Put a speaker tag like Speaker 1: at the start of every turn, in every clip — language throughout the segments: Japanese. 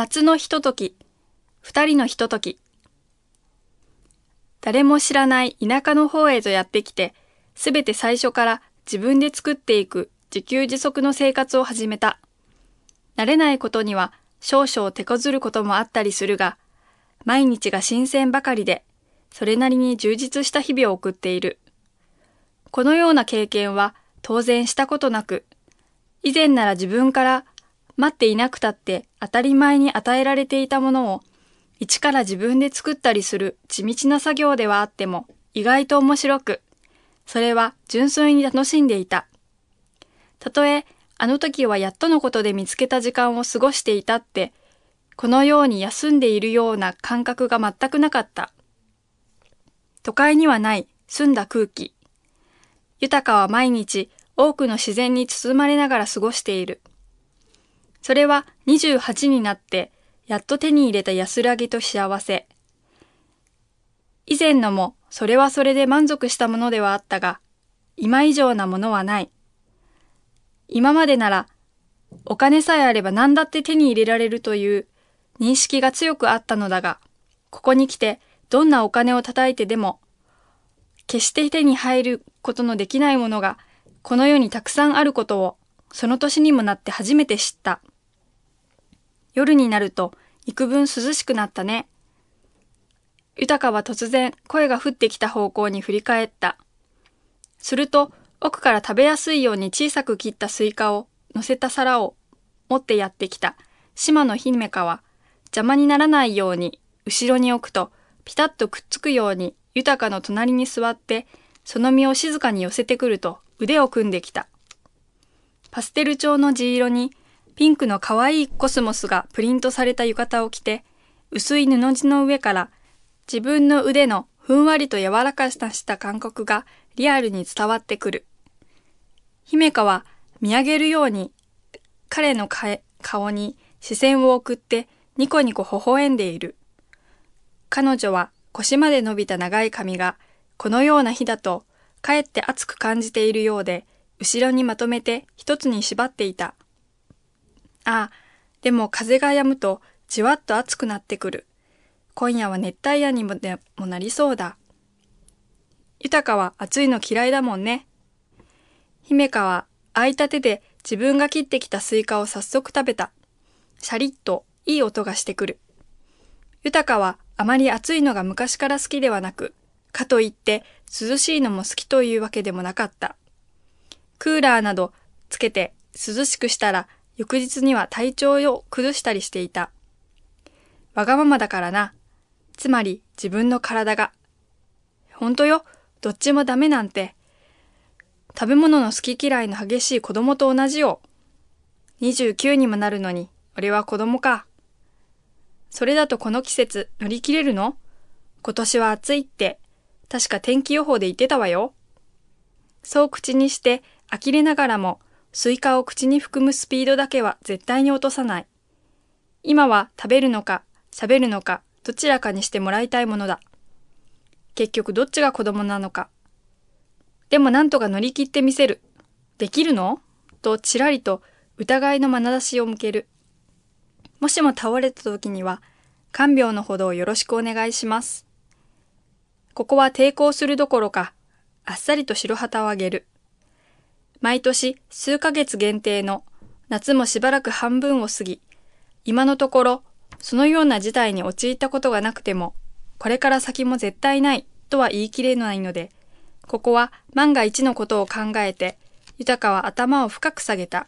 Speaker 1: 夏のひととき、二人のひととき。誰も知らない田舎の方へとやってきて、すべて最初から自分で作っていく自給自足の生活を始めた。慣れないことには少々手こずることもあったりするが、毎日が新鮮ばかりで、それなりに充実した日々を送っている。このような経験は当然したことなく、以前なら自分から待っていなくたって当たり前に与えられていたものを、一から自分で作ったりする地道な作業ではあっても、意外と面白く、それは純粋に楽しんでいた。たとえ、あの時はやっとのことで見つけた時間を過ごしていたって、このように休んでいるような感覚が全くなかった。都会にはない澄んだ空気。豊かは毎日多くの自然に包まれながら過ごしている。それは28になってやっと手に入れた安らぎと幸せ。以前のもそれはそれで満足したものではあったが、今以上なものはない。今までならお金さえあれば何だって手に入れられるという認識が強くあったのだが、ここに来てどんなお金を叩いてでも、決して手に入ることのできないものがこの世にたくさんあることをその年にもなって初めて知った。夜になると幾分涼しくなったね。豊は突然声が降ってきた方向に振り返った。すると奥から食べやすいように小さく切ったスイカを乗せた皿を持ってやってきた島の姫かは邪魔にならないように後ろに置くとピタッとくっつくように豊の隣に座ってその身を静かに寄せてくると腕を組んできた。パステル調の地色にピンクの可愛いコスモスがプリントされた浴衣を着て、薄い布地の上から自分の腕のふんわりと柔らかさした感覚がリアルに伝わってくる。姫香は見上げるように彼の顔に視線を送ってニコニコ微笑んでいる。彼女は腰まで伸びた長い髪がこのような日だとかえって熱く感じているようで後ろにまとめて一つに縛っていた。ああ、でも風が止むとじわっと暑くなってくる。今夜は熱帯夜にもでもなりそうだ。豊は暑いの嫌いだもんね。姫香は空いた手で自分が切ってきたスイカを早速食べた。シャリッといい音がしてくる。豊はあまり暑いのが昔から好きではなく、かといって涼しいのも好きというわけでもなかった。クーラーなどつけて涼しくしたら翌日には体調を崩したりしていた。わがままだからな。つまり自分の体が。ほんとよ、どっちもダメなんて。食べ物の好き嫌いの激しい子供と同じよ。29にもなるのに、俺は子供か。それだとこの季節乗り切れるの？今年は暑いって、確か天気予報で言ってたわよ。そう口にして呆れながらもスイカを口に含むスピードだけは絶対に落とさない。今は食べるのか喋るのかどちらかにしてもらいたいものだ。結局どっちが子供なのか。でもなんとか乗り切ってみせる。できるの？とちらりと疑いの眼差しを向ける。もしも倒れた時には、看病のほどをよろしくお願いします。ここは抵抗するどころか、あっさりと白旗をあげる。毎年数ヶ月限定の夏もしばらく半分を過ぎ、今のところそのような事態に陥ったことがなくても、これから先も絶対ないとは言い切れないので、ここは万が一のことを考えて、豊かは頭を深く下げた。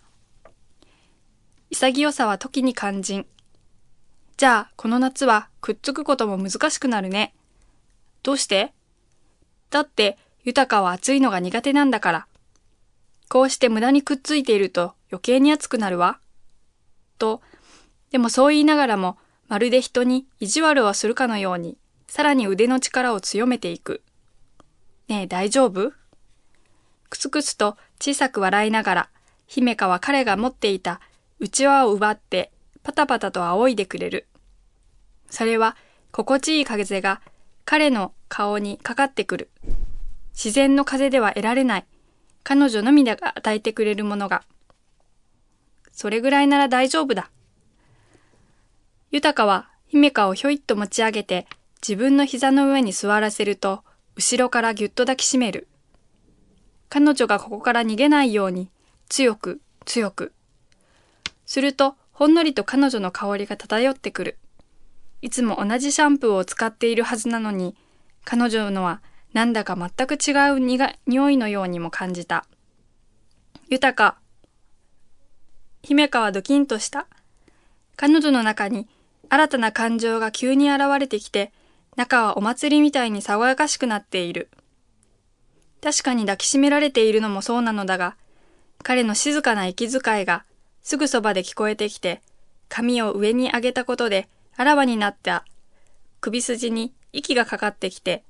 Speaker 1: 潔さは時に肝心。じゃあ、この夏はくっつくことも難しくなるね。どうして？だって、豊かは暑いのが苦手なんだから。こうして無駄にくっついていると余計に熱くなるわ。と、でもそう言いながらも、まるで人に意地悪をするかのように、さらに腕の力を強めていく。ねえ、大丈夫？くすくすと小さく笑いながら、姫香は彼が持っていた内輪を奪って、パタパタと仰いでくれる。それは、心地いい風が彼の顔にかかってくる。自然の風では得られない彼女のみが与えてくれるものが。それぐらいなら大丈夫だ。豊は姫香をひょいっと持ち上げて自分の膝の上に座らせると、後ろからぎゅっと抱きしめる。彼女がここから逃げないように、強く、強く。すると、ほんのりと彼女の香りが漂ってくる。いつも同じシャンプーを使っているはずなのに、彼女のはなんだか全く違う匂いのようにも感じた。豊か。姫香はドキンとした。彼女の中に新たな感情が急に現れてきて、中はお祭りみたいに爽やかしくなっている。確かに抱きしめられているのもそうなのだが、彼の静かな息遣いがすぐそばで聞こえてきて、髪を上に上げたことであらわになった首筋に息がかかってきて、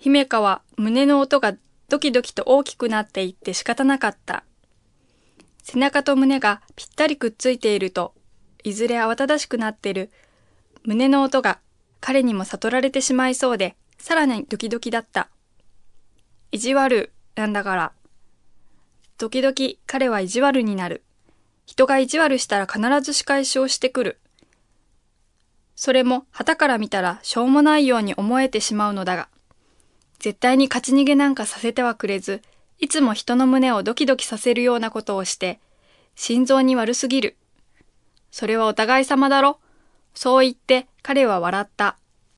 Speaker 1: 姫香は胸の音がドキドキと大きくなっていって仕方なかった。背中と胸がぴったりくっついていると、いずれ慌ただしくなっている胸の音が彼にも悟られてしまいそうで、さらにドキドキだった。意地悪なんだから。時々彼は意地悪になる。人が意地悪したら必ず仕返しをしてくる。それも旗から見たらしょうもないように思えてしまうのだが、絶対に勝ち逃げなんかさせてはくれず、いつも人の胸をドキドキさせるようなことをして、心臓に悪すぎる。それはお互い様だろ。そう言って彼は笑った。